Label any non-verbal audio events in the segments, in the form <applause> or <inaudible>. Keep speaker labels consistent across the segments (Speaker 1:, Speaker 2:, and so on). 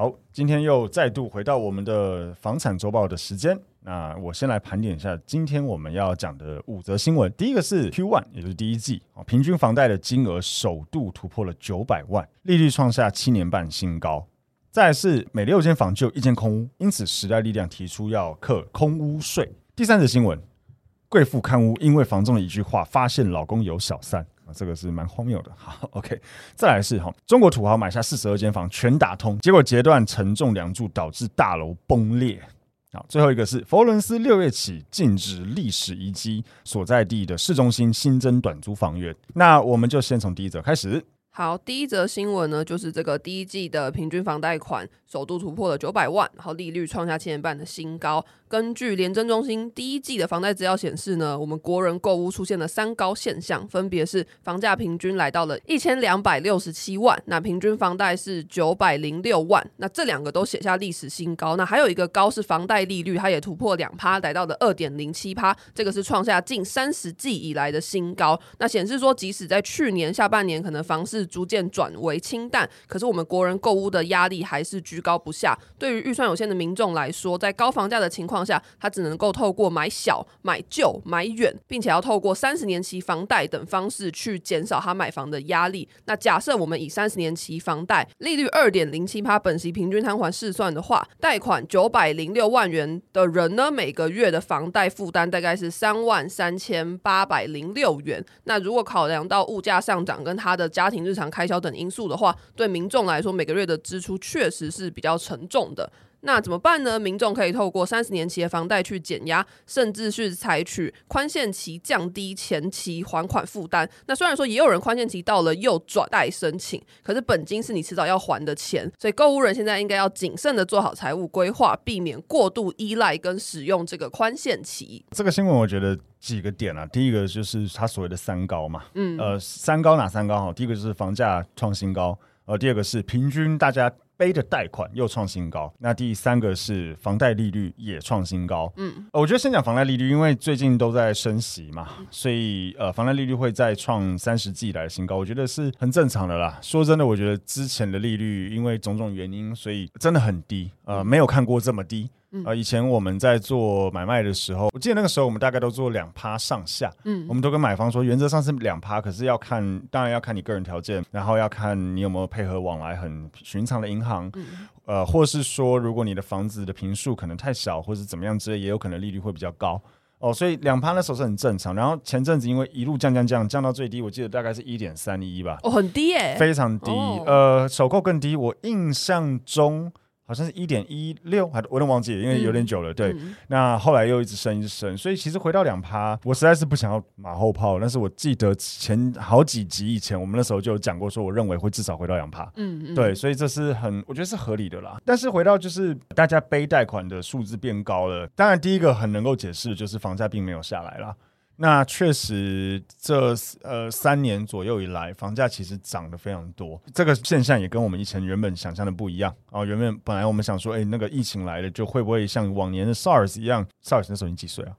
Speaker 1: 好，今天又再度回到我们的房产周报的时间。那我先来盘点一下今天我们要讲的五则新闻。第一个是 Q One，也就是第一季啊，平均房贷的金额首度突破了九百万，利率创下七年半新高。再是每六间房就一间空屋，因此时代力量提出要课空屋税。第三则新闻，贵妇看屋因为房仲的一句话，发现老公有小三。这个是蛮荒谬的。好，OK，再来是哈，中国土豪买下四十二间房，全打通，结果截断承重梁柱，导致大楼崩裂。好，最后一个是佛罗伦斯六月起禁止历史遗迹所在地的市中心新增短租房源。那我们就先从第一则开始。
Speaker 2: 好，第一则新闻呢，就是这个第一季的平均房贷款首度突破了九百万，然后利率创下七年半的新高。根据联征中心第一季的房贷资料显示呢，我们国人购屋出现了三高现象，分别是房价平均来到了一千两百六十七万，那平均房贷是九百零六万，那这两个都写下历史新高。那还有一个高是房贷利率，它也突破两趴，来到了二点零七趴，这个是创下近三十季以来的新高。那显示说，即使在去年下半年可能房市逐渐转为清淡，可是我们国人购屋的压力还是居高不下。对于预算有限的民众来说，在高房价的情况下，他只能够透过买小、买旧、买远，并且要透过三十年期房贷等方式去减少他买房的压力。那假设我们以三十年期房贷利率二点零七趴，本息平均摊还试算的话，贷款九百零六万元的人呢，每个月的房贷负担大概是三万三千八百零六元。那如果考量到物价上涨跟他的家庭日常开销等因素的话，对民众来说，每个月的支出确实是比较沉重的。那怎么办呢？民众可以透过三十年期的房贷去减压，甚至是采取宽限期降低前期还款负担。那虽然说也有人宽限期到了又转贷申请，可是本金是你迟早要还的钱，所以购物人现在应该要谨慎的做好财务规划，避免过度依赖跟使用这个宽限期。
Speaker 1: 这个新闻我觉得几个点啊，第一个就是他所谓的三高嘛，嗯，呃，三高哪三高哈？第一个就是房价创新高，呃，第二个是平均大家。背的贷款又创新高，那第三个是房贷利率也创新高。嗯，我觉得先讲房贷利率，因为最近都在升息嘛，所以呃，房贷利率会再创三十季以来的新高，我觉得是很正常的啦。说真的，我觉得之前的利率因为种种原因，所以真的很低，呃，没有看过这么低。呃，以前我们在做买卖的时候，我记得那个时候我们大概都做两趴上下，嗯，我们都跟买方说，原则上是两趴，可是要看，当然要看你个人条件，然后要看你有没有配合往来很寻常的银行，嗯、呃，或是说如果你的房子的坪数可能太小，或是怎么样之类，也有可能利率会比较高。哦，所以两趴那时候是很正常。然后前阵子因为一路降降降降到最低，我记得大概是一点三一吧，
Speaker 2: 哦，很低耶，
Speaker 1: 非常低，哦、呃，首购更低，我印象中。好像是一点一六，还我都忘记了，因为有点久了。嗯、对，嗯、那后来又一直升，一直升，所以其实回到两趴，我实在是不想要马后炮。但是我记得前好几集以前，我们那时候就有讲过，说我认为会至少回到两趴。嗯嗯，对，所以这是很，我觉得是合理的啦。但是回到就是大家背贷款的数字变高了，当然第一个很能够解释就是房价并没有下来啦。那确实这，这呃三年左右以来，房价其实涨得非常多。这个现象也跟我们以前原本想象的不一样哦。原本本来我们想说，哎，那个疫情来了，就会不会像往年的 SARS 一样？SARS 那时候你几岁啊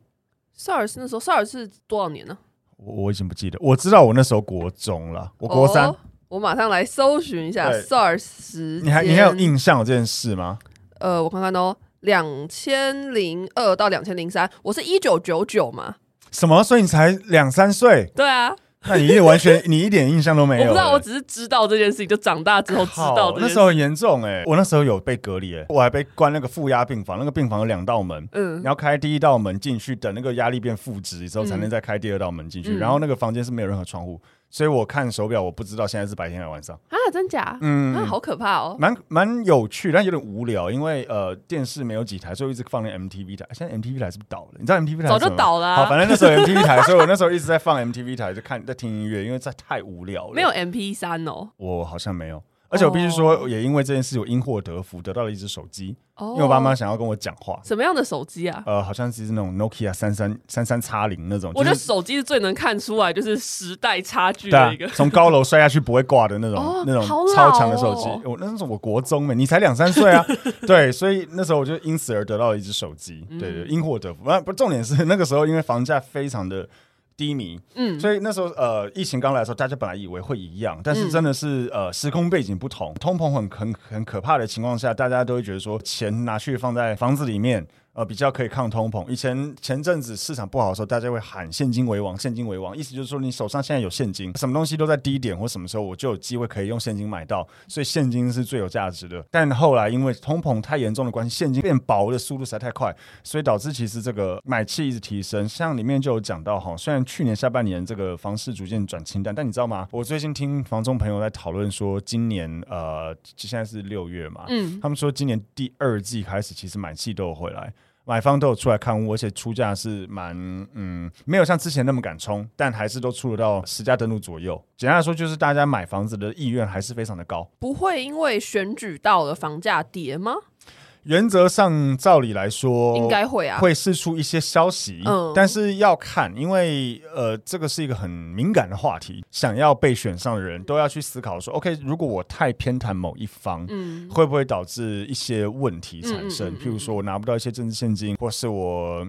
Speaker 2: ？SARS 那时候 SARS 是多少年呢？
Speaker 1: 我我已经不记得。我知道我那时候国中了，我国三，哦、
Speaker 2: 我马上来搜寻一下 SARS 时。
Speaker 1: 你还你还有印象这件事吗？
Speaker 2: 呃，我看看哦，两千零二到两千零三，我是一九九九嘛。
Speaker 1: 什么？所以你才两三岁？
Speaker 2: 对啊。
Speaker 1: 那你完全 <laughs> 你一点印象都没有、欸？
Speaker 2: 我不知道，我只是知道这件事情，就长大之后知道。
Speaker 1: 那时候很严重哎、欸，我那时候有被隔离哎、欸，我还被关那个负压病房，那个病房有两道门，嗯，你要开第一道门进去，等那个压力变负值之后，才能再开第二道门进去、嗯。然后那个房间是没有任何窗户。所以我看手表，我不知道现在是白天还是晚上
Speaker 2: 啊？真假？嗯，啊、好可怕哦，
Speaker 1: 蛮蛮有趣，但有点无聊，因为呃电视没有几台，所以我一直放那 MTV 台。现在 MTV 台是不是倒了？你知道 MTV 台
Speaker 2: 早就倒了、啊。
Speaker 1: 好，反正那时候 MTV 台，所以我那时候一直在放 MTV 台，就看在听音乐，因为这太无聊了。
Speaker 2: 没有 MP 三哦，
Speaker 1: 我好像没有。而且我必须说，也因为这件事，我因祸得福，得到了一只手机。哦，因为我爸妈想要跟我讲话。
Speaker 2: 什么样的手机啊？
Speaker 1: 呃，好像是那种 Nokia 三三三三叉零那种。
Speaker 2: 我觉得手机是最能看出来就是时代差距的一个。
Speaker 1: 从高楼摔下去不会挂的那种，哦、那种超强的手机。我、那时候我国中嘛，你才两三岁啊。<laughs> 对，所以那时候我就因此而得到了一只手机。对对，因祸得福。不不，重点是那个时候因为房价非常的。低迷，嗯，所以那时候呃，疫情刚来的时候，大家本来以为会一样，但是真的是、嗯、呃，时空背景不同，通膨很很很可怕的情况下，大家都会觉得说，钱拿去放在房子里面。呃，比较可以抗通膨。以前前阵子市场不好的时候，大家会喊现金为王，现金为王，意思就是说你手上现在有现金，什么东西都在低点或什么时候，我就有机会可以用现金买到，所以现金是最有价值的。但后来因为通膨太严重的关系，现金变薄的速度实在太快，所以导致其实这个买气一直提升。像里面就有讲到哈，虽然去年下半年这个房市逐渐转清淡，但你知道吗？我最近听房中朋友在讨论说，今年呃，现在是六月嘛，嗯，他们说今年第二季开始，其实买气都有回来。买方都有出来看屋，而且出价是蛮嗯，没有像之前那么敢冲，但还是都出得到十家登录左右。简单来说，就是大家买房子的意愿还是非常的高。
Speaker 2: 不会因为选举到了房价跌吗？
Speaker 1: 原则上，照理来说，
Speaker 2: 应该会啊，
Speaker 1: 会释出一些消息，嗯，但是要看，因为呃，这个是一个很敏感的话题，想要被选上的人都要去思考说，OK，如果我太偏袒某一方，嗯，会不会导致一些问题产生？嗯嗯嗯嗯，譬如说我拿不到一些政治现金，或是我。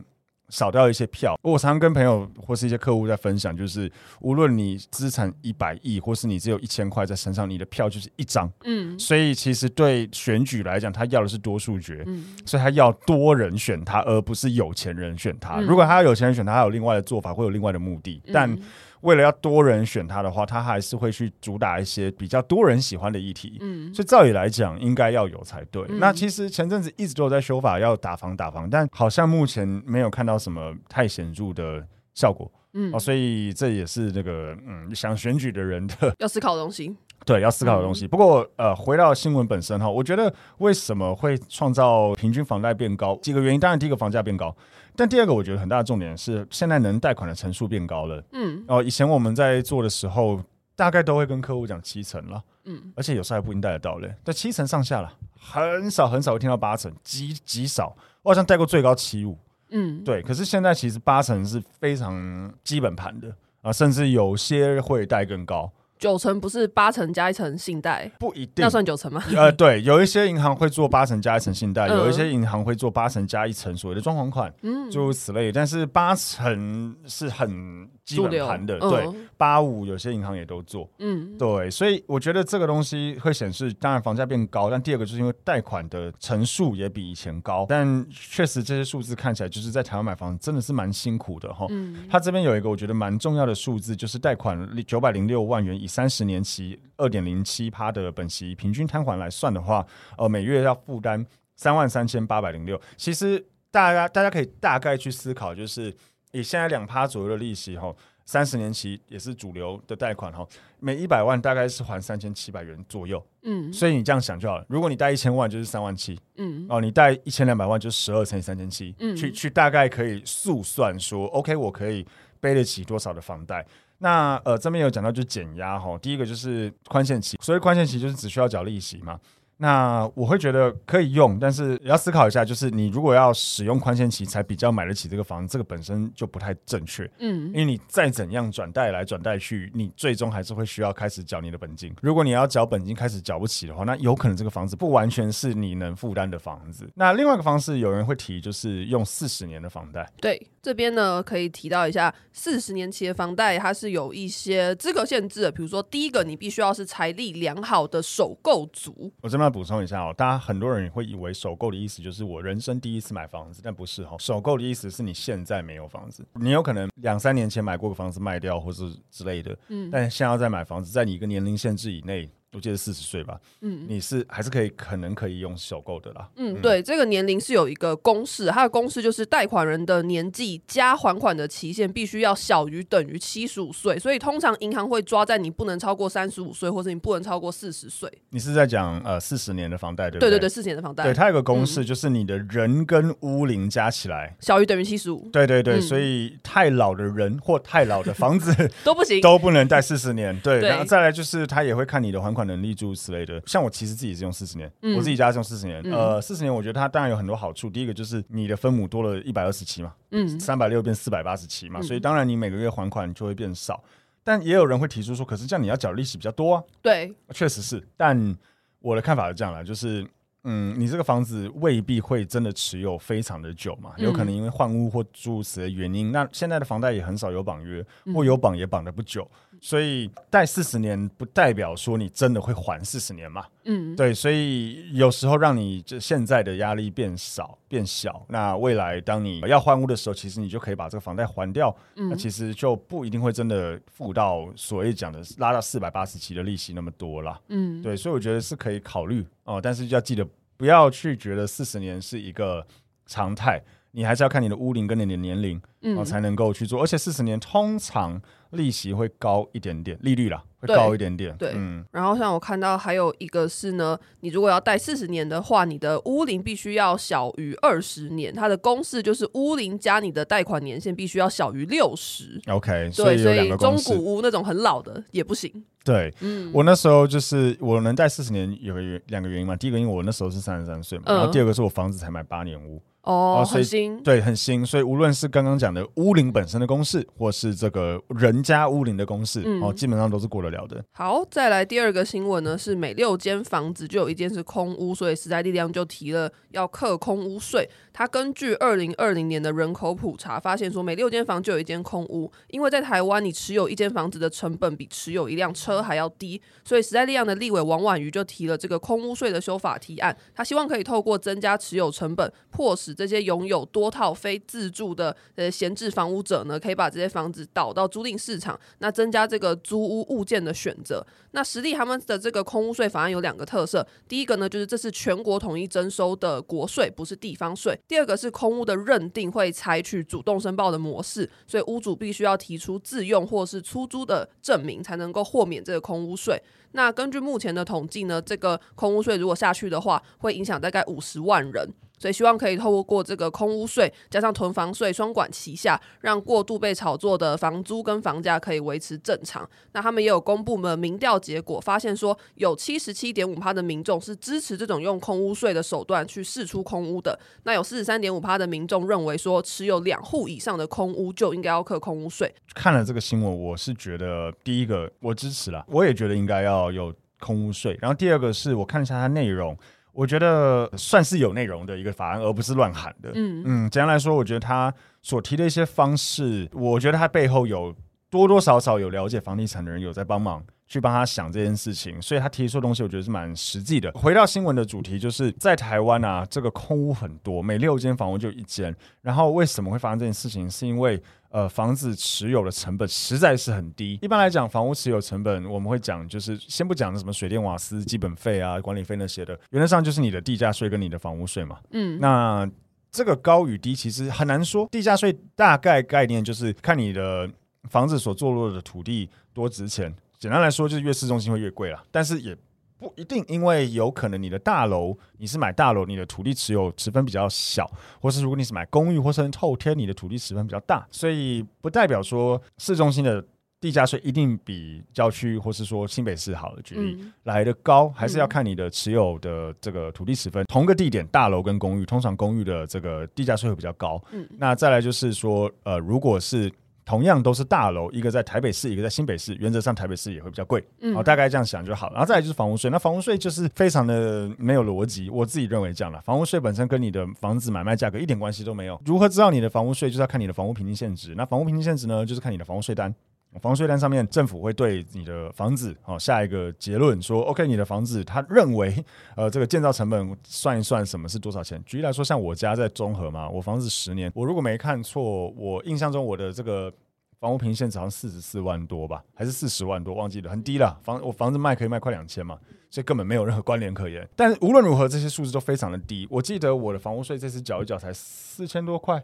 Speaker 1: 少掉一些票，我常常跟朋友或是一些客户在分享，就是无论你资产一百亿，或是你只有一千块在身上，你的票就是一张。嗯，所以其实对选举来讲，他要的是多数决，嗯，所以他要多人选他，而不是有钱人选他。嗯，如果他要有钱人选他，他有另外的做法，会有另外的目的，但。为了要多人选他的话，他还是会去主打一些比较多人喜欢的议题。嗯，所以照理来讲，应该要有才对。嗯。那其实前阵子一直都有在修法，要打房打房，但好像目前没有看到什么太显著的效果。嗯，哦，所以这也是那个嗯，想选举的人的 <laughs>
Speaker 2: 要思考的东西。<laughs>
Speaker 1: 对，要思考的东西。嗯。不过呃，回到新闻本身哈，我觉得为什么会创造平均房贷变高？几个原因，当然第一个房价变高。但第二个，我觉得很大的重点是，现在能贷款的层数变高了。嗯，哦，以前我们在做的时候，大概都会跟客户讲七成了。嗯，而且有时候还不一定贷得到嘞，在七成上下了，很少很少会听到八成，极极少。我好像贷过最高七五。嗯，对。可是现在其实八成是非常基本盘的啊，甚至有些会贷更高。
Speaker 2: 九成不是八成加一层信贷，
Speaker 1: 不一定，
Speaker 2: 那算九成吗？<laughs>
Speaker 1: 呃，对，有一些银行会做八成加一层信贷，嗯，有一些银行会做八成加一层所谓的装潢款，嗯，诸如此类。但是八成是很基本盘的，对，八五有些银行也都做，嗯，对。所以我觉得这个东西会显示，当然房价变高，但第二个就是因为贷款的成数也比以前高，但确实这些数字看起来就是在台湾买房真的是蛮辛苦的哈。嗯，他这边有一个我觉得蛮重要的数字，就是贷款九百零六万元以三十年期二点零七趴的本息，平均摊还来算的话，呃，每月要负担三万三千八百零六。其实大家大家可以大概去思考，就是以现在两趴左右的利息，哈，三十年期也是主流的贷款，哈，每一百万大概是还三千七百元左右。嗯，所以你这样想就好了。如果你贷一千万，就是三万七。嗯，哦，你贷一千两百万，就是十二乘以三千七。嗯，去去大概可以速算说，OK，我可以背得起多少的房贷。那呃，这边有讲到就减压哈，第一个就是宽限期，所以宽限期就是只需要缴利息嘛。那我会觉得可以用，但是也要思考一下，就是你如果要使用宽限期才比较买得起这个房子，这个本身就不太正确。嗯，因为你再怎样转贷来转贷去，你最终还是会需要开始缴你的本金。如果你要缴本金开始缴不起的话，那有可能这个房子不完全是你能负担的房子。那另外一个方式，有人会提就是用四十年的房贷。
Speaker 2: 对，这边呢，可以提到一下，四十年期的房贷它是有一些资格限制的，比如说第一个，你必须要是财力良好的首购族。
Speaker 1: 我这边要补充一下哦，大家很多人会以为首购的意思就是我人生第一次买房子，但不是哈、哦，首购的意思是你现在没有房子，你有可能两三年前买过个房子卖掉或是之类的，嗯，但现在要再买房子，在你一个年龄限制以内。我记得四十岁吧，嗯，你是还是可以可能可以用首购的啦，
Speaker 2: 嗯，对，这个年龄是有一个公式，它的公式就是贷款人的年纪加还款的期限必须要小于等于七十五岁，所以通常银行会抓在你不能超过三十五岁，或者你不能超过四十岁。
Speaker 1: 你是在讲呃四十年的房贷对不对？
Speaker 2: 对对对，四十年的房贷，
Speaker 1: 对，它有个公式，就是你的人跟屋龄加起来、嗯、
Speaker 2: 小于等于七十五。
Speaker 1: 对对对，嗯、所以太老的人或太老的房子 <laughs>
Speaker 2: 都不行，
Speaker 1: 都不能贷四十年。对，对然后再来就是他也会看你的还款能力诸如此类。像我其实自己是用四十年，嗯、我自己家是用四十年。嗯、呃，四十年我觉得它当然有很多好处。第一个就是你的分母多了一百二十七嘛，嗯，三百六变四百八十七嘛，嗯、所以当然你每个月还款就会变少。但也有人会提出说，可是这样你要缴利息比较多啊。
Speaker 2: 对，
Speaker 1: 确实是。但我的看法是这样啦，就是嗯，你这个房子未必会真的持有非常的久嘛，有可能因为换屋或住如此类的原因。那现在的房贷也很少有绑约，或有绑也绑的不久。所以贷四十年不代表说你真的会还四十年嘛？嗯，对，所以有时候让你这现在的压力变少变小，那未来当你要换屋的时候，其实你就可以把这个房贷还掉，嗯，那其实就不一定会真的付到所谓讲的拉到四百八十期的利息那么多了。嗯，对，所以我觉得是可以考虑哦，但是要记得不要去觉得四十年是一个常态。你还是要看你的屋龄跟你的年龄，嗯，哦，才能够去做。而且四十年通常利息会高一点点，利率啦会高一点点。
Speaker 2: 对，嗯。然后像我看到还有一个是呢，你如果要贷四十年的话，你的屋龄必须要小于二十年。它的公式就是屋龄加你的贷款年限必须要小于六十。
Speaker 1: OK，
Speaker 2: 所以所以中古屋那种很老的也不行。
Speaker 1: 对，嗯，我那时候就是我能贷四十年有个原两个原因嘛。第一个因为我那时候是三十三岁嘛，嗯，然后第二个是我房子才买八年屋。
Speaker 2: 哦，哦，很新，
Speaker 1: 对，很新，所以无论是刚刚讲的屋林本身的公式，或是这个人家屋林的公式，嗯、哦，基本上都是过得了的。
Speaker 2: 好，再来第二个新闻呢，是每六间房子就有一间是空屋，所以时代力量就提了要克空屋税。他根据二零二零年的人口普查发现，说每六间房就有一间空屋，因为在台湾你持有一间房子的成本比持有一辆车还要低，所以时代力量的立委王婉瑜就提了这个空屋税的修法提案，他希望可以透过增加持有成本，迫使这些拥有多套非自住的呃闲置房屋者呢，可以把这些房子导到租赁市场，那增加这个租屋物件的选择。那实际他们的这个空屋税法案有两个特色，第一个呢就是这是全国统一征收的国税，不是地方税；第二个是空屋的认定会采取主动申报的模式，所以屋主必须要提出自用或是出租的证明，才能够豁免这个空屋税。那根据目前的统计呢，这个空屋税如果下去的话，会影响大概五十万人。所以希望可以透过这个空屋税加上囤房税双管齐下，让过度被炒作的房租跟房价可以维持正常。那他们也有公布了民调结果，发现说有七十七点五趴的民众是支持这种用空屋税的手段去释出空屋的。那有四十三点五趴的民众认为说，持有两户以上的空屋就应该要课空屋税。
Speaker 1: 看了这个新闻，我是觉得第一个我支持啦，我也觉得应该要有空屋税。然后第二个是我看一下它内容。我觉得算是有内容的一个法案，而不是乱喊的。嗯嗯，简单来说，我觉得他所提的一些方式，我觉得他背后有多多少少有了解房地产的人有在帮忙去帮他想这件事情，所以他提出的东西，我觉得是蛮实际的。回到新闻的主题，就是在台湾啊，这个空屋很多，每六间房屋就一间。然后为什么会发生这件事情？是因为呃，房子持有的成本实在是很低。一般来讲，房屋持有成本我们会讲，就是先不讲什么水电瓦斯基本费啊、管理费那些的，原则上就是你的地价税跟你的房屋税嘛。嗯，那这个高与低其实很难说。地价税大概概念就是看你的房子所坐落的土地多值钱。简单来说，就是越市中心会越贵了，但是也。不一定，因为有可能你的大楼，你是买大楼，你的土地持有持分比较小，或是如果你是买公寓或是透天，你的土地持分比较大，所以不代表说市中心的地价税一定比郊区或是说新北市好的举例、嗯、来的高，还是要看你的持有的这个土地持分。嗯、同个地点，大楼跟公寓，通常公寓的这个地价税会比较高。嗯，那再来就是说，呃，如果是同样都是大楼，一个在台北市，一个在新北市，原则上台北市也会比较贵。嗯，好，大概这样想就好。然后再来就是房屋税，那房屋税就是非常的没有逻辑，我自己认为这样了。房屋税本身跟你的房子买卖价格一点关系都没有。如何知道你的房屋税？就是要看你的房屋平均现值。那房屋平均现值呢，就是看你的房屋税单。房税单上面，政府会对你的房子好下一个结论，说 OK，你的房子他认为，呃，这个建造成本算一算，什么是多少钱？举例来说，像我家在中和嘛，我房子十年，我如果没看错，我印象中我的这个房屋平现值好像四十四万多吧，还是四十万多，忘记了，很低了。房我房子卖可以卖快两千嘛，所以根本没有任何关联可言。但是无论如何，这些数字都非常的低。我记得我的房屋税这次缴一缴才四千多块。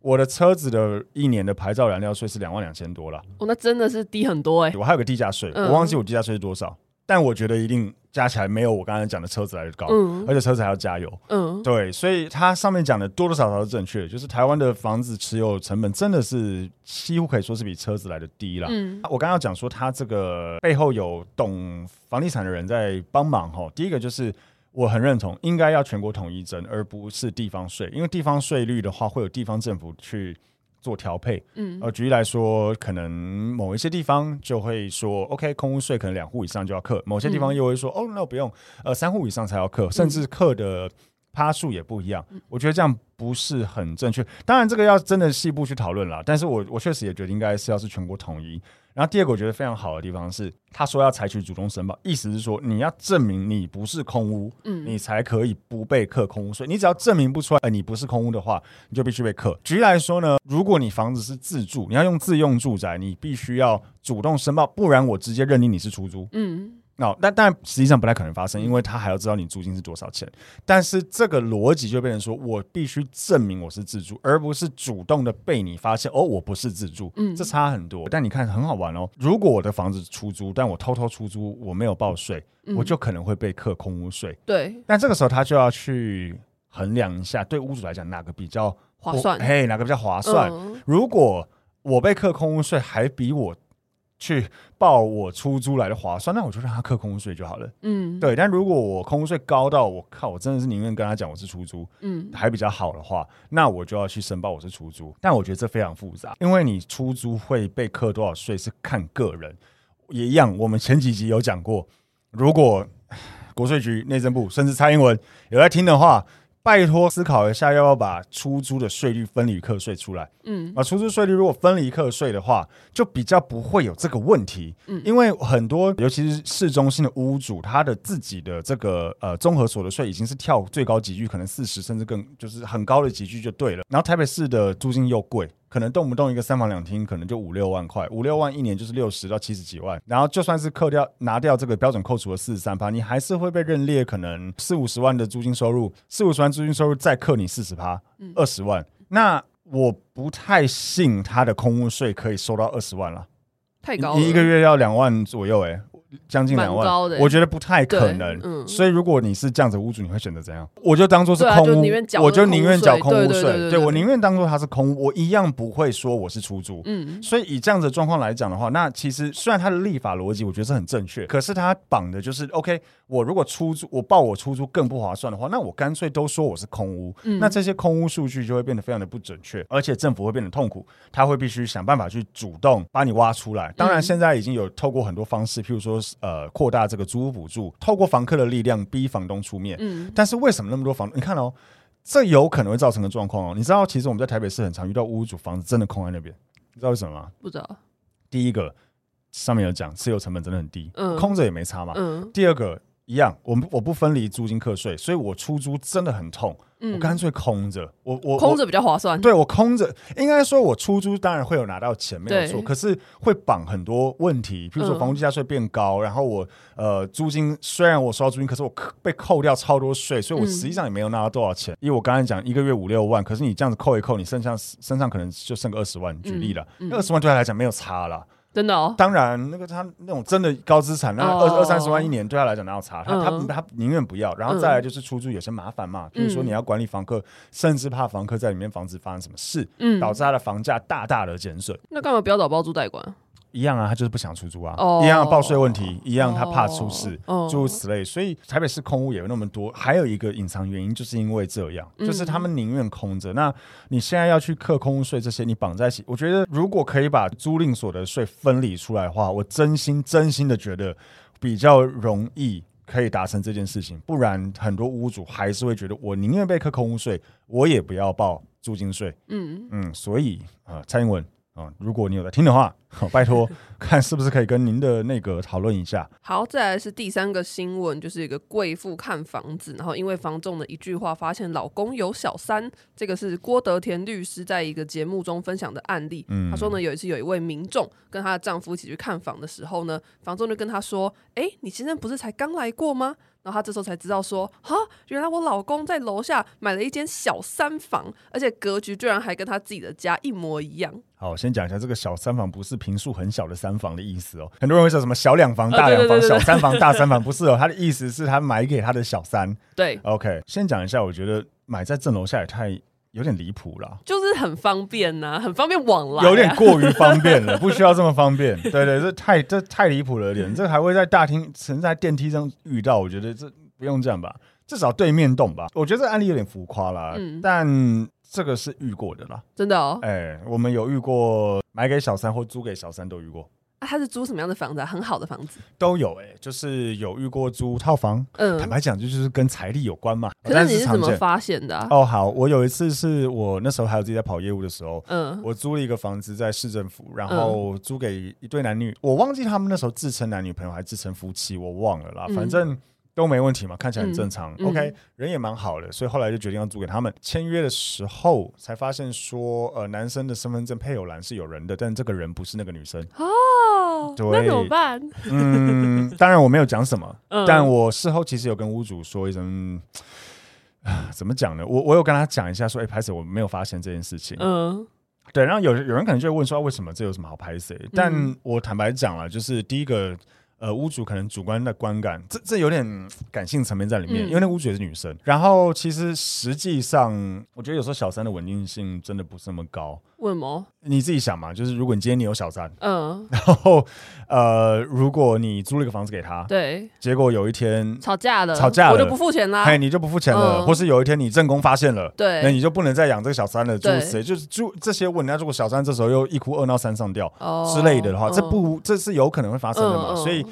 Speaker 1: 我的车子的一年的牌照燃料税是两万两千多了，
Speaker 2: 哦，那真的是低很多哎、欸。
Speaker 1: 我还有个地价税，我忘记我地价税是多少，嗯、但我觉得一定加起来没有我刚才讲的车子来的高，嗯，而且车子还要加油，嗯，对，所以它上面讲的多多少少是正确的，就是台湾的房子持有成本真的是几乎可以说是比车子来的低了。嗯，我刚刚讲说它这个背后有懂房地产的人在帮忙哈，第一个就是。我很认同，应该要全国统一征，而不是地方税，因为地方税率的话，会有地方政府去做调配。嗯，呃，举例来说，可能某一些地方就会说，OK，空屋税可能两户以上就要课；某些地方又会说，嗯、哦，那不用，呃，三户以上才要课，甚至课的趴数也不一样。嗯、我觉得这样不是很正确。当然，这个要真的细部去讨论了。但是我我确实也觉得应该是要是全国统一。然后第二个我觉得非常好的地方是，他说要采取主动申报，意思是说你要证明你不是空屋，嗯，你才可以不被克空屋税。你只要证明不出来，你不是空屋的话，你就必须被克。举例来说呢，如果你房子是自住，你要用自用住宅，你必须要主动申报，不然我直接认定你是出租，嗯。那、no, 但但实际上不太可能发生，因为他还要知道你租金是多少钱。但是这个逻辑就变成说，我必须证明我是自住，而不是主动的被你发现哦，我不是自住。嗯，这差很多。但你看很好玩哦，如果我的房子出租，但我偷偷出租，我没有报税，嗯、我就可能会被课空屋税。对。但这个时候他就要去衡量一下，对屋主来讲哪个比较
Speaker 2: 划算？
Speaker 1: 嘿，哪个比较划算？嗯、如果我被课空屋税，还比我去报我出租来的划算，那我就让他课空屋税就好了。嗯，对。但如果我空屋税高到我靠，我真的是宁愿跟他讲我是出租，嗯，还比较好的话，那我就要去申报我是出租。但我觉得这非常复杂，因为你出租会被课多少税是看个人，也一样。我们前几集有讲过，如果国税局、内政部甚至蔡英文有在听的话。拜托思考一下，要不要把出租的税率分离课税出来？嗯，啊，出租税率如果分离课税的话，就比较不会有这个问题。嗯，因为很多，尤其是市中心的屋主，他的自己的这个呃综合所得税已经是跳最高级距，可能四十甚至更就是很高的级距就对了。然后台北市的租金又贵。可能动不动一个三房两厅，可能就五六万块，五六万一年就是六十到七十几万。然后就算是扣掉拿掉这个标准扣除的四十三趴，你还是会被认列可能四五十万的租金收入，四五十万租金收入再扣你四十趴，二十万。那我不太信他的空屋税可以收到二十万了，
Speaker 2: 太高了，
Speaker 1: 你一个月要两万左右，欸，诶。将近两万，
Speaker 2: 欸、
Speaker 1: 我觉得不太可能。嗯、所以如果你是这样子屋主，你会选择怎样？我就当做是空屋，啊、我就宁愿缴空屋税。对，我宁愿当做它是空屋，我一样不会说我是出租。嗯，所以以这样子的状况来讲的话，那其实虽然它的立法逻辑我觉得是很正确，可是它绑的就是 OK。我如果出租，我报我出租更不划算的话，那我干脆都说我是空屋。嗯、那这些空屋数据就会变得非常的不准确，而且政府会变得痛苦，他会必须想办法去主动把你挖出来。当然，现在已经有透过很多方式，譬如说呃扩大这个租屋补助，透过房客的力量逼房东出面。嗯，但是为什么那么多房？你看哦，这有可能会造成的状况哦。你知道，其实我们在台北市很常遇到屋主房子真的空在那边，你知道为什么吗？
Speaker 2: 不知道。第
Speaker 1: 一个上面有讲，持有成本真的很低，嗯，空着也没差嘛。嗯。第二个。一样，我我不分离租金课税，所以我出租真的很痛，嗯、我干脆空着，我我
Speaker 2: 空着比较划算。
Speaker 1: 对，我空着，应该说我出租当然会有拿到钱，没有错，对可是会绑很多问题，比如说房屋地价税变高，嗯、然后我呃租金虽然我收到租金，可是我被扣掉超多税，所以我实际上也没有拿到多少钱。嗯、因为我刚才讲一个月五六万，可是你这样子扣一扣，你身上身上可能就剩个二十万，举例了，那二十万对他来讲没有差了。
Speaker 2: 真的哦，
Speaker 1: 当然，那个他那种真的高资产，那二二三十万一年对他来讲哪有差？他他他宁愿不要。然后再来就是出租有些麻烦嘛，比如说你要管理房客，甚至怕房客在里面房子发生什么事，导致他的房价大大的减损。
Speaker 2: 那干嘛不要找包租代管？
Speaker 1: 一样啊，他就是不想出租啊，
Speaker 2: 哦、
Speaker 1: 一样报税问题，一样他怕出事，
Speaker 2: 哦、
Speaker 1: 诸如此类。所以台北市空屋也有那么多，还有一个隐藏原因，就是因为这样，嗯、就是他们宁愿空着。那你现在要去课空屋税这些，你绑在一起，我觉得如果可以把租赁所得税分离出来的话，我真心真心的觉得比较容易可以达成这件事情。不然很多屋主还是会觉得，我宁愿被课空屋税，我也不要报租金税。嗯嗯，所以啊、呃，蔡英文。啊，如果你有在听的话，好，拜托看是不是可以跟您的那个讨论一下。
Speaker 2: 好，再来是第三个新闻，就是一个贵妇看房子，然后因为房仲的一句话，发现老公有小三。这个是郭德田律师在一个节目中分享的案例。嗯，他说呢，有一次有一位民众跟她的丈夫一起去看房的时候呢，房仲就跟他说：“哎，你先生不是才刚来过吗？”然后他这时候才知道说，哈，原来我老公在楼下买了一间小三房，而且格局居然还跟他自己的家一模一样。
Speaker 1: 好，先讲一下这个小三房不是平数很小的三房的意思哦。很多人会说什么小两房、大两房、小三房、大三房，不是哦。他的意思是他买给他的小三。
Speaker 2: 对
Speaker 1: ，OK，先讲一下，我觉得买在正楼下也太有点离谱了，
Speaker 2: 就是很方便呐、啊，<laughs> 很方便往来、啊，
Speaker 1: 有点过于方便了，<laughs> 不需要这么方便。对对，这太这太离谱了点，这还会在大厅、曾在电梯上遇到，我觉得这。不用这样吧，至少对面栋吧。我觉得这个案例有点浮夸啦，嗯、但这个是遇过的啦，
Speaker 2: 真的哦。
Speaker 1: 哎、欸，我们有遇过买给小三或租给小三都遇过。
Speaker 2: 啊，他是租什么样的房子、啊？很好的房子
Speaker 1: 都有哎、欸，就是有遇过租套房。嗯，坦白讲，就就是跟财力有关嘛。
Speaker 2: 可是你是怎么发现的、啊？
Speaker 1: 哦，好，我有一次是我那时候还有自己在跑业务的时候，嗯，我租了一个房子在市政府，然后租给一对男女，嗯、我忘记他们那时候自称男女朋友还自称夫妻，我忘了啦，嗯、反正。都没问题嘛，看起来很正常。嗯、OK，、嗯、人也蛮好的，所以后来就决定要租给他们。签约的时候才发现说，呃，男生的身份证配偶栏是有人的，但这个人不是那个女生。
Speaker 2: 哦，对，那怎么办？
Speaker 1: 嗯，当然我没有讲什么，<laughs> 嗯、但我事后其实有跟屋主说一声，啊，<sighs> 怎么讲呢？我我有跟他讲一下说，哎，拍谢我没有发现这件事情。嗯，对，然后有有人可能就会问说，为什么这有什么好拍谢？但我坦白讲了，就是第一个。呃，屋主可能主观的观感，这这有点感性层面在里面，嗯、因为那屋主也是女生。然后其实实际上，我觉得有时候小三的稳定性真的不是那么高。
Speaker 2: 为什么？
Speaker 1: 你自己想嘛，就是如果你今天你有小三，嗯，然后呃，如果你租了一个房子给他，
Speaker 2: 对，
Speaker 1: 结果有一天
Speaker 2: 吵架了，
Speaker 1: 吵架了，
Speaker 2: 我就不付钱啦，
Speaker 1: 嘿，你就不付钱了，嗯、或是有一天你正宫发现了，
Speaker 2: 对，
Speaker 1: 那你就不能再养这个小三了，住谁？就是住这些问，那如果小三这时候又一哭二闹三上吊、哦、之类的的话，嗯、这不这是有可能会发生的嘛？嗯、所以。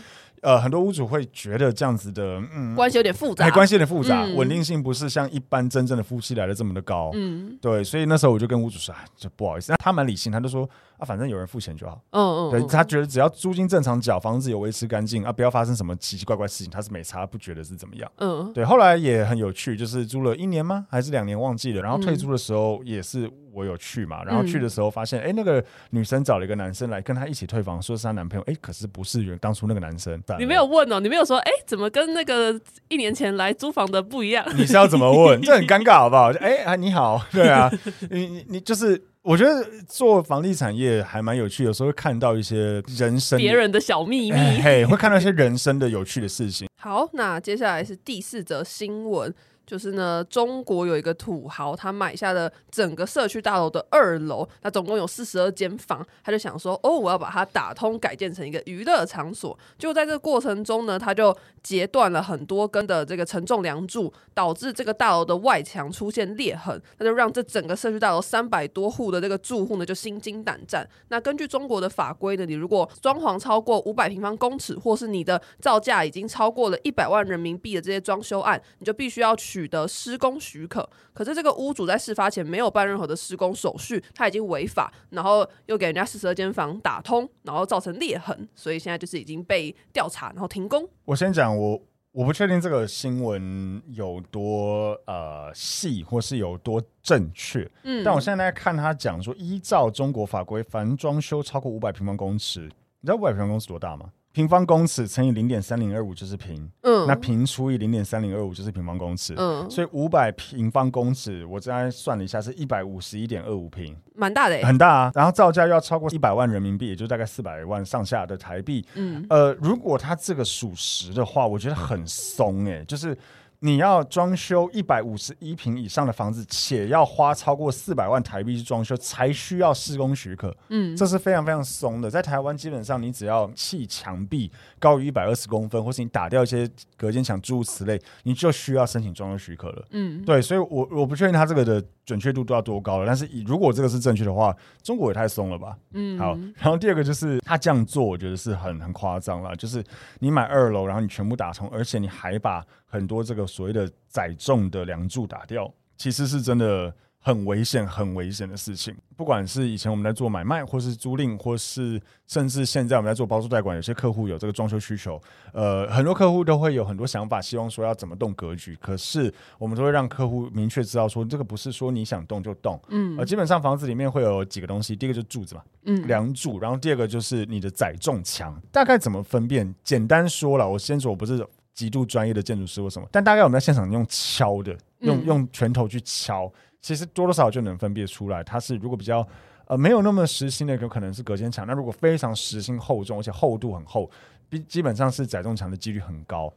Speaker 1: 呃，很多屋主会觉得这样子的，嗯，
Speaker 2: 关系有点复杂，
Speaker 1: 哎，关系有点复杂，稳定性不是像一般真正的夫妻来的这么的高，嗯，对，所以那时候我就跟屋主说，哎，就不好意思，那他蛮理性，他就说。啊，反正有人付钱就好。嗯嗯，对，他觉得只要租金正常缴，房子有维持干净啊，不要发生什么奇奇怪怪事情，他是没差，不觉得是怎么样。嗯，对。后来也很有趣，就是租了一年吗？还是两年？忘记了。然后退租的时候也是我有去嘛。然后去的时候发现，哎，那个女生找了一个男生来跟她一起退房，说是她男朋友。哎，可是不是原当初那个男生。
Speaker 2: 你没有问哦，你没有说，哎，怎么跟那个一年前来租房的不一样？
Speaker 1: 你是要怎么问？这很尴尬，好不好？哎啊，你好，<laughs> 对啊，<laughs> 你你你就是。我觉得做房地产业还蛮有趣，有时候会看到一些人生
Speaker 2: 别人的小秘密，
Speaker 1: 嘿，会看到一些人生的有趣的事情。<laughs>
Speaker 2: 好，那接下来是第四则新闻。就是呢，中国有一个土豪，他买下了整个社区大楼的二楼，那总共有四十二间房，他就想说，哦，我要把它打通，改建成一个娱乐场所。就在这个过程中呢，他就截断了很多根的这个承重梁柱，导致这个大楼的外墙出现裂痕，那就让这整个社区大楼三百多户的这个住户呢就心惊胆战。那根据中国的法规呢，你如果装潢超过五百平方公尺，或是你的造价已经超过了一百万人民币的这些装修案，你就必须要去。取得施工许可，可是这个屋主在事发前没有办任何的施工手续，他已经违法，然后又给人家四十二间房打通，然后造成裂痕，所以现在就是已经被调查，然后停工。
Speaker 1: 我先讲，我我不确定这个新闻有多呃细，或是有多正确，嗯，但我现在在看他讲说，依照中国法规，凡装修超过五百平方公尺，你知道五百平方公尺多大吗？平方公尺乘以零点三零二五就是平，嗯，那平除以零点三零二五就是平方公尺，嗯，所以五百平方公尺，我刚才算了一下是一百五十一点二五平，
Speaker 2: 蛮大的，
Speaker 1: 很大啊。然后造价要超过一百万人民币，也就大概四百万上下的台币，嗯，呃，如果它这个属实的话，我觉得很松哎，就是。你要装修一百五十一平以上的房子，且要花超过四百万台币去装修，才需要施工许可。嗯，这是非常非常松的。在台湾，基本上你只要砌墙壁高于一百二十公分，或是你打掉一些隔间墙诸如此类，你就需要申请装修许可了。嗯，对，所以我我不确定他这个的准确度都要多高了。但是以如果这个是正确的话，中国也太松了吧？嗯，好。然后第二个就是他这样做，我觉得是很很夸张了。就是你买二楼，然后你全部打通，而且你还把很多这个所谓的载重的梁柱打掉，其实是真的很危险、很危险的事情。不管是以前我们在做买卖，或是租赁，或是甚至现在我们在做包租代管，有些客户有这个装修需求，呃，很多客户都会有很多想法，希望说要怎么动格局。可是我们都会让客户明确知道说，这个不是说你想动就动。嗯，呃，基本上房子里面会有几个东西，第一个就是柱子嘛，嗯，梁柱，然后第二个就是你的载重墙。大概怎么分辨？简单说了，我先说，我不是。极度专业的建筑师或什么，但大概我们在现场用敲的，用用拳头去敲，其实多多少少就能分辨出来。它是如果比较呃没有那么实心的，有可能是隔间墙；那如果非常实心厚重，而且厚度很厚，基基本上是载重墙的几率很高。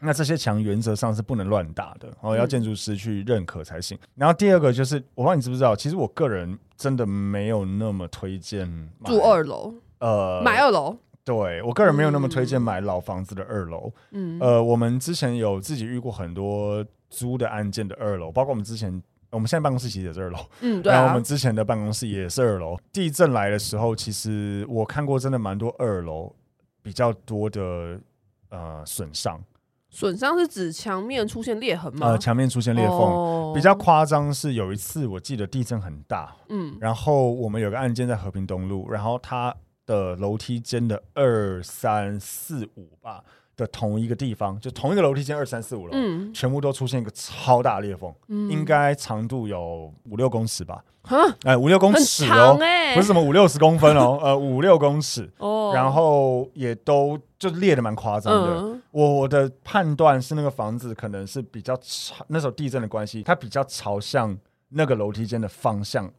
Speaker 1: 那这些墙原则上是不能乱打的，哦，要建筑师去认可才行。然后第二个就是，我不知道你知不知道，其实我个人真的没有那么推荐
Speaker 2: 住二楼，呃，买二楼。
Speaker 1: 对，我个人没有那么推荐买老房子的二楼。嗯，呃，我们之前有自己遇过很多租的案件的二楼，包括我们之前，我们现在办公室其实也是二楼。嗯，对啊。然后我们之前的办公室也是二楼。地震来的时候，其实我看过真的蛮多二楼比较多的呃损伤。
Speaker 2: 损伤是指墙面出现裂痕吗？
Speaker 1: 呃，墙面出现裂缝。哦，比较夸张是有一次我记得地震很大，嗯，然后我们有个案件在和平东路，然后它。的楼梯间的二三四五吧的同一个地方，就同一个楼梯间二三四五楼，嗯，全部都出现一个超大裂缝，嗯，应该长度有五六公尺吧，哈，哎，五六公尺哦，不是什么五六十公分哦，<laughs> 呃，五六公尺。哦，然后也都就裂的蛮夸张的，嗯，我的判断是那个房子可能是比较朝那时候地震的关系，它比较朝向那个楼梯间的方向。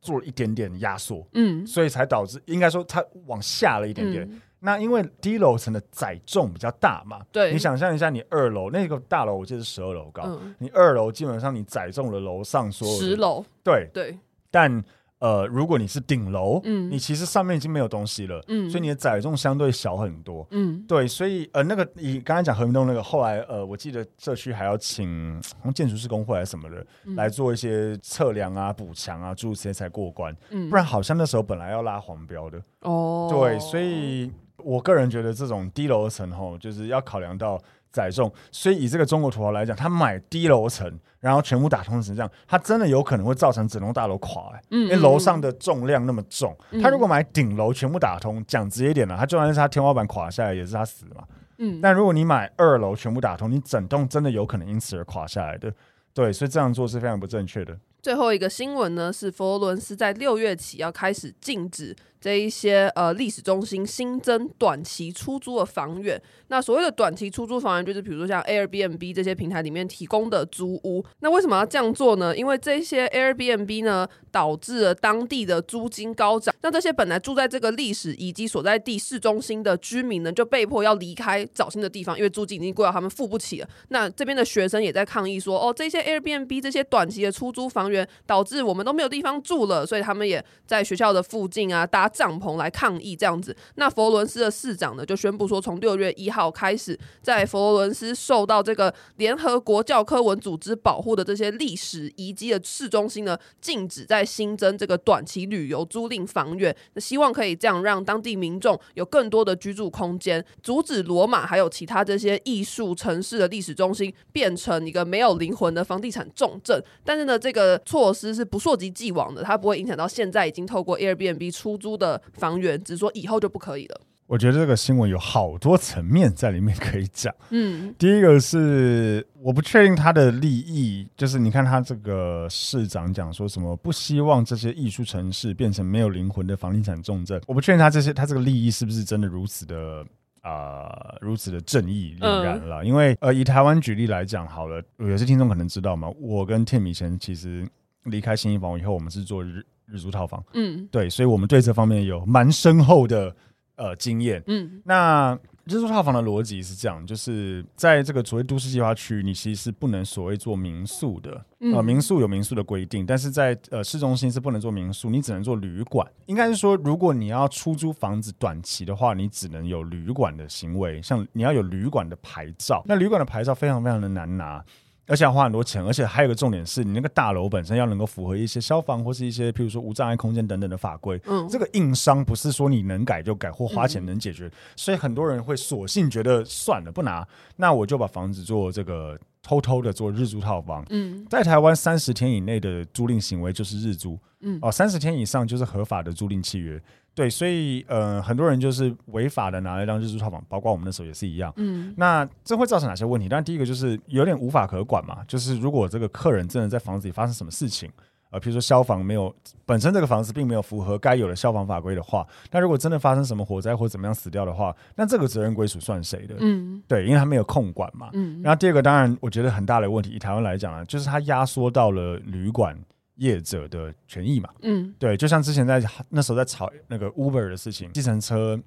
Speaker 1: 做了一点点压缩，嗯，所以才导致应该说它往下了一点点。嗯、那因为低楼层的载重比较大嘛，对，你想象一下，你二楼那个大楼我记得是十二楼高，嗯、你二楼基本上你载重了楼上所有十楼，对。对，但。呃，如果你是顶楼，嗯，你其实上面已经没有东西了，嗯，所以你的载重相对小很多，嗯，对，所以呃，那个你刚才讲和平东那个，后来呃，我记得社区还要请建筑施工会还是什么的、嗯、来做一些测量啊、补强啊，诸如此类才过关，嗯，不然好像那时候本来要拉黄标的，哦，对，所以我个人觉得这种低楼层吼，就是要考量到。载重，所以以这个中国土豪来讲，他买低楼层，然后全部打通成这样，他真的有可能会造成整栋大楼垮、欸，嗯，因为楼上的重量那么重。嗯、他如果买顶楼全部打通，讲直接一点了，他就算是他天花板垮下来，也是他死嘛。嗯，但如果你买二楼全部打通，你整栋真的有可能因此而垮下来的。对，所以这样做是非常不正确的。
Speaker 2: 最后一个新闻呢，是佛罗伦斯在六月起要开始禁止。这一些呃历史中心新增短期出租的房源，那所谓的短期出租房源，就是比如说像 Airbnb 这些平台里面提供的租屋。那为什么要这样做呢？因为这些 Airbnb 呢，导致了当地的租金高涨，那这些本来住在这个历史遗迹所在地市中心的居民呢，就被迫要离开找新的地方，因为租金已经贵到他们付不起了。那这边的学生也在抗议说，哦，这些 Airbnb 这些短期的出租房源，导致我们都没有地方住了，所以他们也在学校的附近啊搭。帐篷来抗议这样子，那佛罗伦斯的市长呢就宣布说，从六月一号开始，在佛罗伦斯受到这个联合国教科文组织保护的这些历史遗迹的市中心呢，禁止再新增这个短期旅游租赁房源。那希望可以这样让当地民众有更多的居住空间，阻止罗马还有其他这些艺术城市的历史中心变成一个没有灵魂的房地产重镇。但是呢，这个措施是不溯及既往的，它不会影响到现在已经透过 Airbnb 出租的。房源只是说以后就不可以了。
Speaker 1: 我觉得这个新闻有好多层面在里面可以讲。嗯，第一个是我不确定他的利益，就是你看他这个市长讲说什么不希望这些艺术城市变成没有灵魂的房地产重镇。我不确定他这些他这个利益是不是真的如此的啊、呃，如此的正义凛然了。嗯、因为呃，以台湾举例来讲好了，有些听众可能知道嘛，我跟 Tim 以前其实离开新一房以后，我们是做日。日租套房，嗯，对，所以我们对这方面有蛮深厚的呃经验，嗯，那日租套房的逻辑是这样，就是在这个所谓都市计划区，你其实是不能所谓做民宿的。嗯、呃，民宿有民宿的规定，但是在呃市中心是不能做民宿，你只能做旅馆。应该是说，如果你要出租房子短期的话，你只能有旅馆的行为，像你要有旅馆的牌照。那旅馆的牌照非常非常的难拿。而且要花很多钱，而且还有个重点是你那个大楼本身要能够符合一些消防或是一些，譬如说无障碍空间等等的法规。嗯，这个硬伤不是说你能改就改或花钱能解决，嗯、所以很多人会索性觉得算了不拿，那我就把房子做这个偷偷的做日租套房。嗯，在台湾三十天以内的租赁行为就是日租。嗯，哦，三十天以上就是合法的租赁契约。对，所以呃，很多人就是违法的拿来当日租套房，包括我们那时候也是一样。嗯，那这会造成哪些问题？但第一个就是有点无法可管嘛，就是如果这个客人真的在房子里发生什么事情，呃，比如说消防没有本身这个房子并没有符合该有的消防法规的话，那如果真的发生什么火灾或怎么样死掉的话，那这个责任归属算谁的？嗯，对，因为他没有控管嘛。嗯，然后第二个，当然我觉得很大的问题，以台湾来讲呢，就是它压缩到了旅馆。业者的权益嘛，嗯，对，就像之前在那时候在吵那个 Uber 的事情，计程车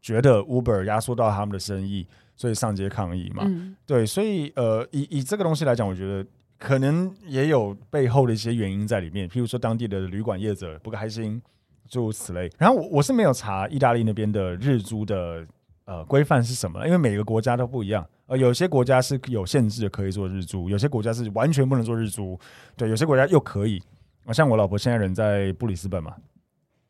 Speaker 1: 觉得 Uber 压缩到他们的生意，所以上街抗议嘛，嗯、对，所以呃，以以这个东西来讲，我觉得可能也有背后的一些原因在里面，譬如说当地的旅馆业者不开心，诸如此类。然后我我是没有查意大利那边的日租的呃规范是什么，因为每个国家都不一样。呃，有些国家是有限制的，可以做日租；有些国家是完全不能做日租。对，有些国家又可以。啊像我老婆现在人在布里斯本嘛，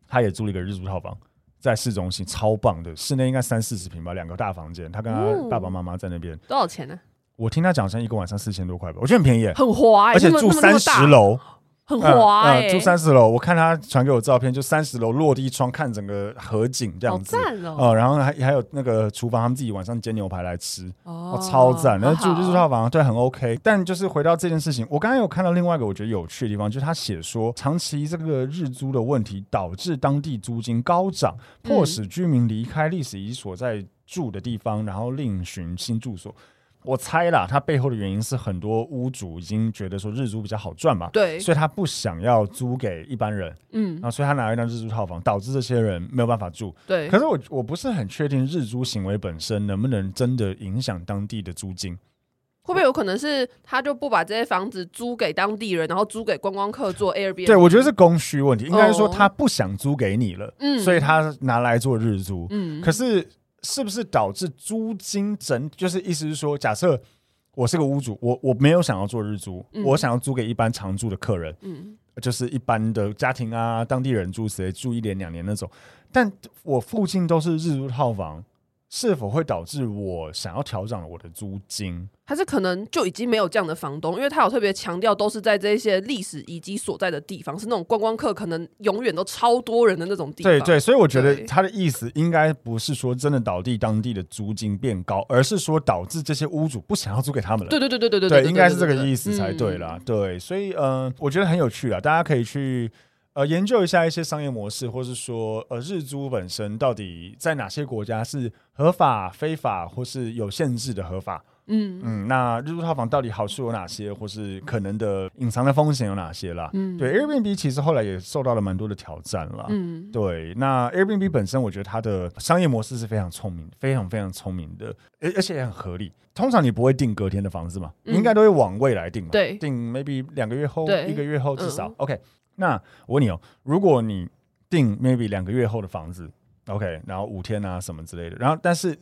Speaker 1: 她也租了一个日租套房，在市中心，超棒的，室内应该三四十平吧，两个大房间，她跟她爸爸妈妈在那边。
Speaker 2: 多少钱呢？
Speaker 1: 我听他讲，像一个晚上四千多块吧，我觉得很便宜，
Speaker 2: 很滑，
Speaker 1: 而且住三十楼。
Speaker 2: 很滑哎、欸嗯嗯，住三十楼，我看他传给我照片，就三十楼落地窗看整个河景这样子，哦，
Speaker 1: 哦，然后还还有那个厨房，他们自己晚上煎牛排来吃，哦，哦超赞。然后住就是套房，对，很 OK。但就是回到这件事情，我刚刚有看到另外一个我觉得有趣的地方，就是他写说，长期这个日租的问题导致当地租金高涨，迫使居民离开历史遗所在住的地方，然后另寻新住所。我猜啦，他背后的原因是很多屋主已经觉得说日租比较好赚嘛，对，所以他不想要租给一般人，嗯，然后所以他拿了一张日租套房，导致这些人没有办法住，对。可是我我不是很确定日租行为本身能不能真的影响当地的租金，
Speaker 2: 会不会有可能是他就不把这些房子租给当地人，然后租给观光客做 Airbnb？
Speaker 1: 对，我觉得是供需问题，应该是说他不想租给你了，嗯，所以他拿来做日租，嗯，可是。是不是导致租金整？就是意思是说，假设我是个屋主，我我没有想要做日租，嗯、我想要租给一般常住的客人，嗯，就是一般的家庭啊，当地人住，谁住一年两年那种，但我附近都是日租套房。是否会导致我想要调整我的租金？
Speaker 2: 还是可能就已经没有这样的房东？因为他有特别强调，都是在这些历史遗迹所在的地方，是那种观光客可能永远都超多人的那种地方。
Speaker 1: 对对，所以我觉得他的意思应该不是说真的倒地当地的租金变高，而是说导致这些屋主不想要租给他们了。
Speaker 2: 对对对对对对，
Speaker 1: 对，应该是这个意思才对啦。对，所以嗯，我觉得很有趣啊，大家可以去。呃，研究一下一些商业模式，或是说，呃，日租本身到底在哪些国家是合法、非法，或是有限制的合法？嗯嗯，那日租套房到底好处有哪些，或是可能的隐藏的风险有哪些啦？嗯，对，Airbnb 其实后来也受到了蛮多的挑战啦。嗯，对，那 Airbnb 本身，我觉得它的商业模式是非常聪明，非常非常聪明的，而而且也很合理。通常你不会订隔天的房子嘛，嗯、你应该都会往未来订嘛，对，订 maybe 两个月后，一个月后至少、嗯、OK。那我问你哦，如果你订 maybe 两个月后的房子，OK，然后五天啊什么之类的，然后但是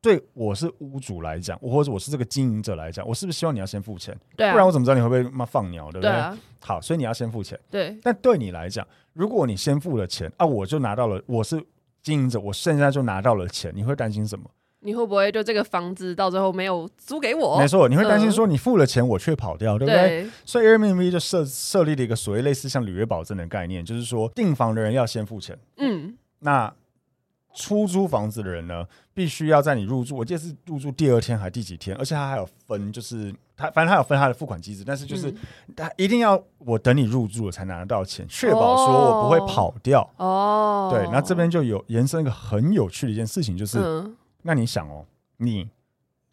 Speaker 1: 对我是屋主来讲，或者我是这个经营者来讲，我是不是希望你要先付钱？对啊，不然我怎么知道你会不会妈放鸟，对不对？好，所以你要先付钱。对。但对你来讲，如果你先付了钱啊，我就拿到了，我是经营者，我现在就拿到了钱，你会担心什么？
Speaker 2: 你会不会就这个房子到最后没有租给我？
Speaker 1: 没错，你会担心说你付了钱我却跑掉，嗯、对不对？对，所以 Airbnb 就设设立了一个所谓类似像履约保证的概念，就是说订房的人要先付钱。嗯，那出租房子的人呢，必须要在你入住，我记得是入住第二天还是第几天，而且他还有分，就是他反正他有分他的付款机制，但是就是他一定要我等你入住了才拿得到钱，确保说我不会跑掉。哦，对，那这边就有延伸一个很有趣的一件事情，就是。嗯那你想哦，你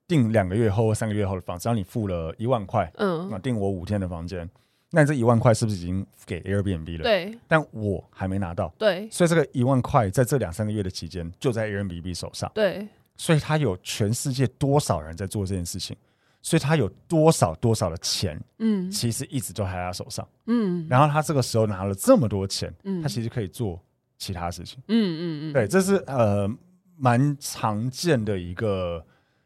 Speaker 1: 订两个月后或三个月后的房子，只要你付了一万块，嗯，那订我五天的房间，那你这一万块是不是已经给 Airbnb 了？对，但我还没拿到，对，所以这个一万块在这两三个月的期间就在 Airbnb 手上，对，所以他有全世界多少人在做这件事情，所以他有多少多少的钱，嗯，其实一直都在他手上，嗯，然后他这个时候拿了这么多钱，嗯，他其实可以做其他事情，嗯嗯嗯，对，这是呃蛮常见的一个。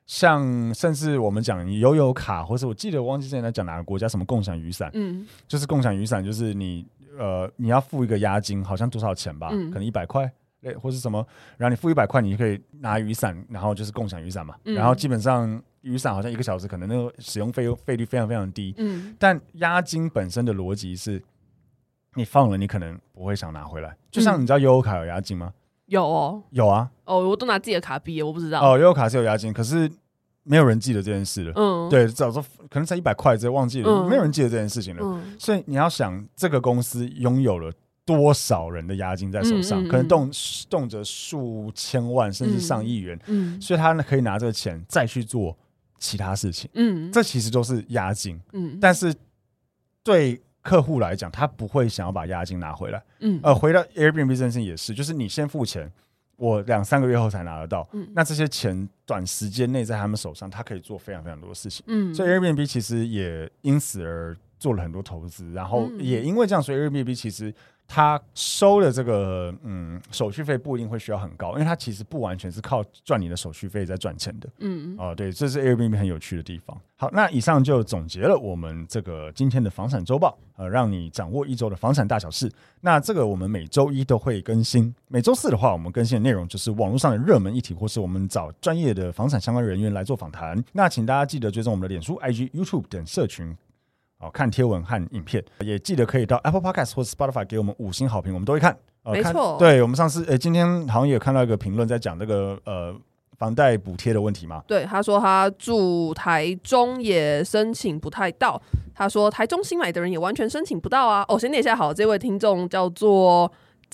Speaker 1: 像甚至我们讲悠游卡，或者我记得我忘记之前在讲哪个国家什么共享雨伞，嗯，就是共享雨伞，就是你呃你要付一个押金，好像多少钱吧，嗯、可能一百块，对，或是什么，然后你付一百块，你就可以拿雨伞，然后就是共享雨伞嘛，嗯、然后基本上雨伞好像一个小时可能那个使用费用费率非常非常低，嗯，但押金本身的逻辑是，你放了你可能不会想拿回来，就像你知道悠游卡有押金吗？
Speaker 2: 有哦，
Speaker 1: 有啊，
Speaker 2: 哦，我都拿自己的卡币，我不知道。
Speaker 1: 哦，悠游卡是有押金，可是没有人记得这件事了。嗯，对，早说可能才一百块，直接忘记了，嗯、没有人记得这件事情了。嗯、所以你要想，这个公司拥有了多少人的押金在手上，嗯嗯嗯、可能动动辄数千万甚至上亿元。嗯，所以他呢可以拿这个钱再去做其他事情。嗯，这其实都是押金。嗯，但是对。客户来讲，他不会想要把押金拿回来。嗯，呃，回到 Airbnb 这件事情也是，就是你先付钱，我两三个月后才拿得到。嗯，那这些钱短时间内在他们手上，他可以做非常非常多的事情。嗯，所以 Airbnb 其实也因此而做了很多投资，然后也因为这样，所以 Airbnb 其实。它收的这个嗯手续费不一定会需要很高，因为它其实不完全是靠赚你的手续费在赚钱的。嗯哦、呃，对，这是 Airbnb 很有趣的地方。好，那以上就总结了我们这个今天的房产周报，呃，让你掌握一周的房产大小事。那这个我们每周一都会更新，每周四的话，我们更新的内容就是网络上的热门议题，或是我们找专业的房产相关人员来做访谈。那请大家记得追踪我们的脸书、IG、YouTube 等社群。好，看贴文和影片，也记得可以到 Apple Podcast 或 Spotify 给我们五星好评，我们都会看。呃、
Speaker 2: 没错错，
Speaker 1: 对我们上次，诶、欸，今天好像也有看到一个评论在讲这个呃房贷补贴的问题嘛。
Speaker 2: 对，他说他住台中也申请不太到，他说台中新买的人也完全申请不到啊。哦，先念一下好，这位听众叫做。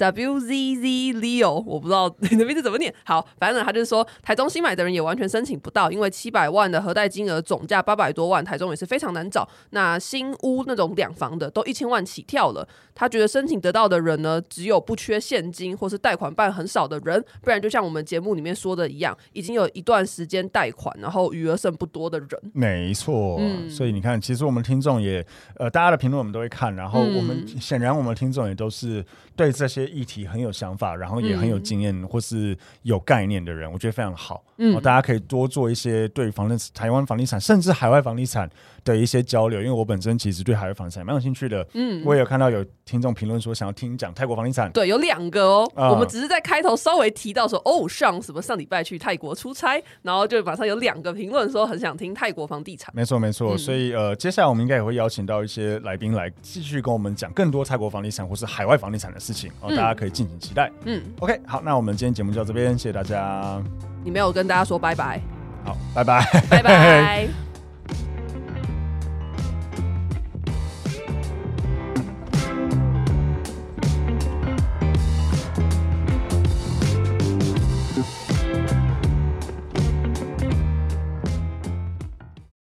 Speaker 2: WZZ Leo，我不知道你的名字怎么念。好，反正他就是说，台中新买的人也完全申请不到，因为七百万的核贷金额总价八百多万，台中也是非常难找。那新屋那种两房的都一千万起跳了。他觉得申请得到的人呢，只有不缺现金或是贷款办很少的人，不然就像我们节目里面说的一样，已经有一段时间贷款，然后余额剩不多的人。
Speaker 1: 没错，嗯，所以你看，其实我们听众也，呃，大家的评论我们都会看，然后我们显然我们听众也都是对这些议题很有想法，然后也很有经验或是有概念的人，我觉得非常好。嗯，大家可以多做一些对房地台湾房地产甚至海外房地产的一些交流，因为我本身其实对海外房地产蛮有兴趣的。嗯，我也有看到有听众评论说想要听讲泰国房地产。
Speaker 2: 对，有两个哦。嗯，我们只是在开头稍微提到说，哦，上什么上礼拜去泰国出差，然后就马上有两个评论说很想听泰国房地产。
Speaker 1: 没错，没错。所以呃，接下来我们应该也会邀请到一些来宾来继续跟我们讲更多泰国房地产或是海外房地产的事情，哦，大家可以敬请期待。嗯，OK，好，那我们今天节目就到这边，谢谢大家。
Speaker 2: 你没有跟大家说拜拜，
Speaker 1: 好，拜拜，
Speaker 2: 拜拜。<laughs>